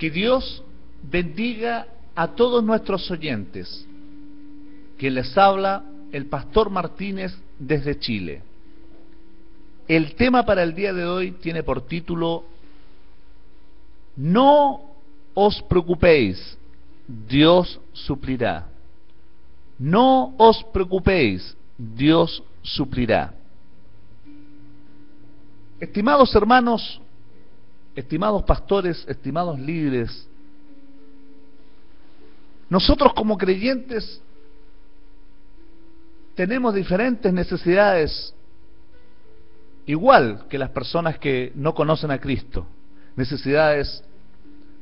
Que Dios bendiga a todos nuestros oyentes. Quien les habla, el pastor Martínez desde Chile. El tema para el día de hoy tiene por título No os preocupéis, Dios suplirá. No os preocupéis, Dios suplirá. Estimados hermanos, estimados pastores, estimados líderes, nosotros como creyentes tenemos diferentes necesidades, igual que las personas que no conocen a Cristo. Necesidades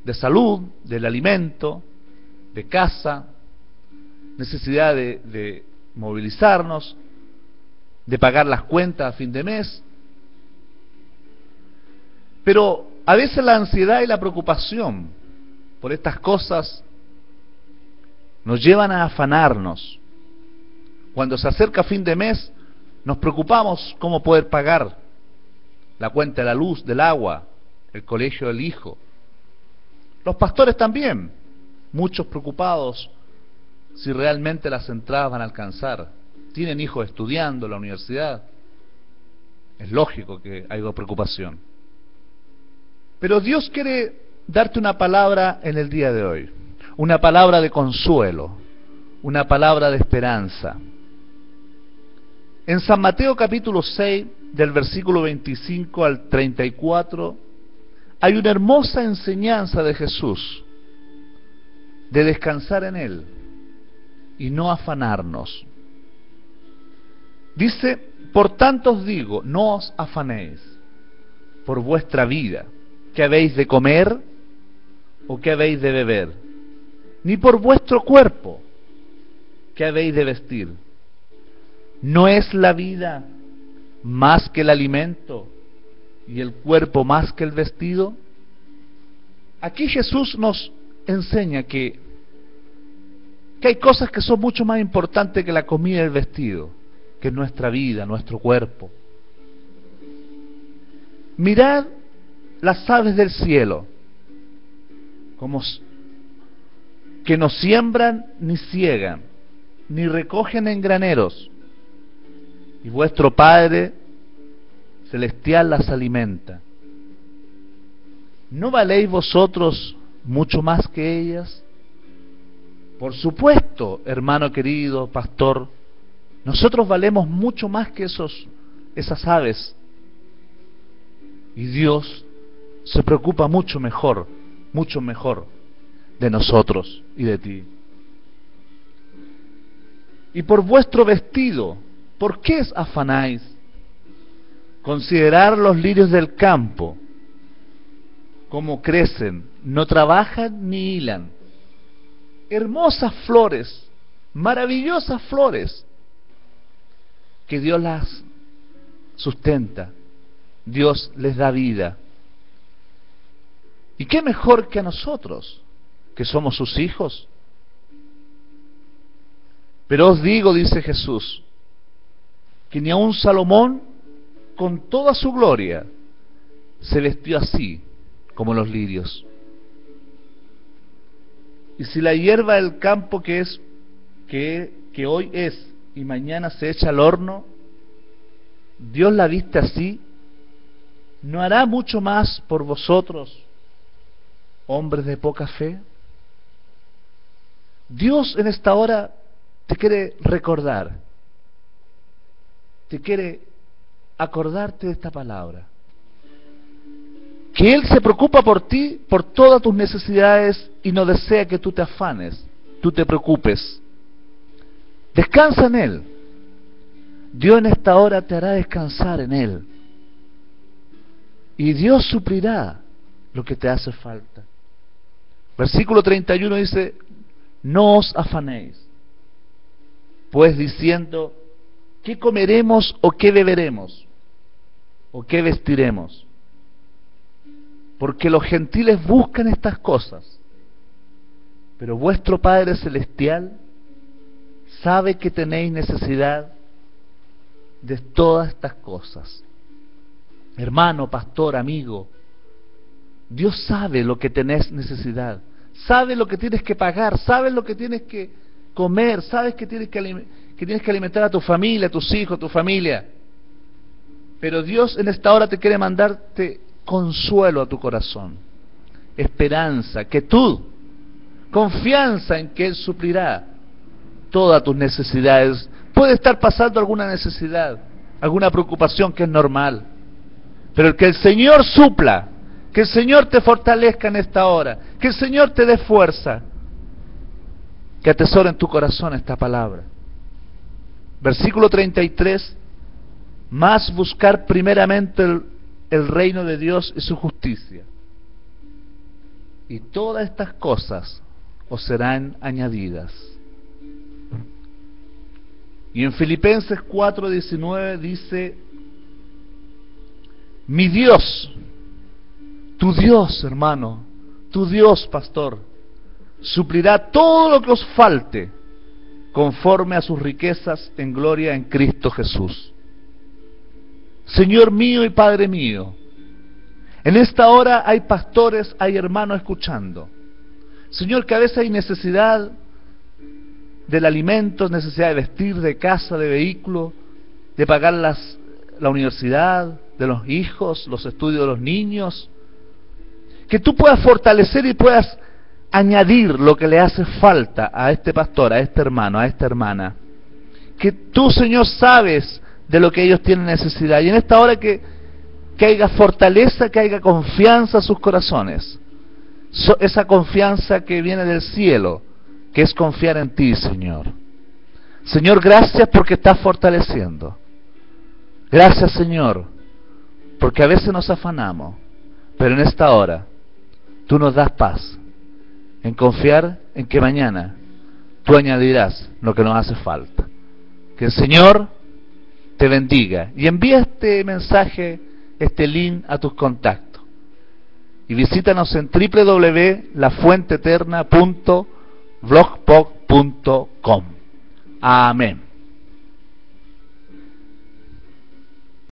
de salud, del alimento, de casa, necesidad de, movilizarnos, de pagar las cuentas a fin de mes. Pero a veces la ansiedad y la preocupación por estas cosas nos llevan a afanarnos. Cuando se acerca fin de mes, nos preocupamos cómo poder pagar la cuenta de la luz, del agua, el colegio del hijo. Los pastores también, muchos preocupados si realmente las entradas van a alcanzar. Tienen hijos estudiando en la universidad. Es lógico que haya preocupación. Pero Dios quiere darte una palabra en el día de hoy, una palabra de consuelo, una palabra de esperanza. En San Mateo capítulo 6, del versículo 25 al 34, hay una hermosa enseñanza de Jesús, de descansar en Él y no afanarnos. Dice, por tanto os digo, no os afanéis por vuestra vida, que habéis de comer o que habéis de beber, ni por vuestro cuerpo, que habéis de vestir. ¿No es la vida más que el alimento y el cuerpo más que el vestido? Aquí Jesús nos enseña que, que hay cosas que son mucho más importantes que la comida y el vestido, que nuestra vida, nuestro cuerpo. Mirad las aves del cielo, como que no siembran ni ciegan, ni recogen en graneros, y vuestro Padre celestial las alimenta. ¿No valéis vosotros mucho más que ellas? Por supuesto, hermano querido, pastor, nosotros valemos mucho más que esos, esas aves. Y Dios se preocupa mucho mejor, mucho mejor de nosotros y de ti. Y por vuestro vestido, ¿Por qué os afanáis? Considerar los lirios del campo, cómo crecen, no trabajan ni hilan. Hermosas flores, maravillosas flores, que Dios las sustenta, Dios les da vida. ¿Y qué mejor que a nosotros, que somos sus hijos? Pero os digo, dice Jesús, que ni aun Salomón, con toda su gloria, se vestió así como los lirios. Y si la hierba del campo que es que, que hoy es y mañana se echa al horno, Dios la viste así, ¿no hará mucho más por vosotros, hombres de poca fe? Dios en esta hora te quiere recordar te quiere acordarte de esta palabra. Que Él se preocupa por ti, por todas tus necesidades y no desea que tú te afanes, tú te preocupes. Descansa en Él. Dios en esta hora te hará descansar en Él. Y Dios suplirá lo que te hace falta. Versículo 31 dice, no os afanéis, pues diciendo, ¿Qué comeremos o qué beberemos? ¿O qué vestiremos? Porque los gentiles buscan estas cosas. Pero vuestro Padre Celestial sabe que tenéis necesidad de todas estas cosas. Hermano, pastor, amigo, Dios sabe lo que tenés necesidad, sabe lo que tienes que pagar, sabe lo que tienes que comer, sabes que tienes que, que tienes que alimentar a tu familia, a tus hijos, a tu familia. Pero Dios en esta hora te quiere mandarte consuelo a tu corazón, esperanza, quietud, confianza en que Él suplirá todas tus necesidades. Puede estar pasando alguna necesidad, alguna preocupación que es normal, pero que el Señor supla, que el Señor te fortalezca en esta hora, que el Señor te dé fuerza, que atesore en tu corazón esta palabra. Versículo 33, más buscar primeramente el, el reino de Dios y su justicia. Y todas estas cosas os serán añadidas. Y en Filipenses 4:19 dice, mi Dios, tu Dios, hermano, tu Dios, pastor, suplirá todo lo que os falte conforme a sus riquezas en gloria en Cristo Jesús. Señor mío y Padre mío, en esta hora hay pastores, hay hermanos escuchando. Señor, que a veces hay necesidad del alimento, necesidad de vestir, de casa, de vehículo, de pagar las, la universidad de los hijos, los estudios de los niños. Que tú puedas fortalecer y puedas añadir lo que le hace falta a este pastor, a este hermano, a esta hermana. Que tú, Señor, sabes de lo que ellos tienen necesidad. Y en esta hora que, haya fortaleza, que haya confianza en sus corazones. esa confianza que viene del cielo, que es confiar en ti, Señor. Señor, gracias porque estás fortaleciendo. Gracias, Señor, porque a veces nos afanamos, pero en esta hora tú nos das paz en confiar en que mañana tú añadirás lo que nos hace falta. Que el Señor te bendiga y envía este mensaje, este link a tus contactos. Y visítanos en www.lafuenteeterna.blogspot.com. Amén.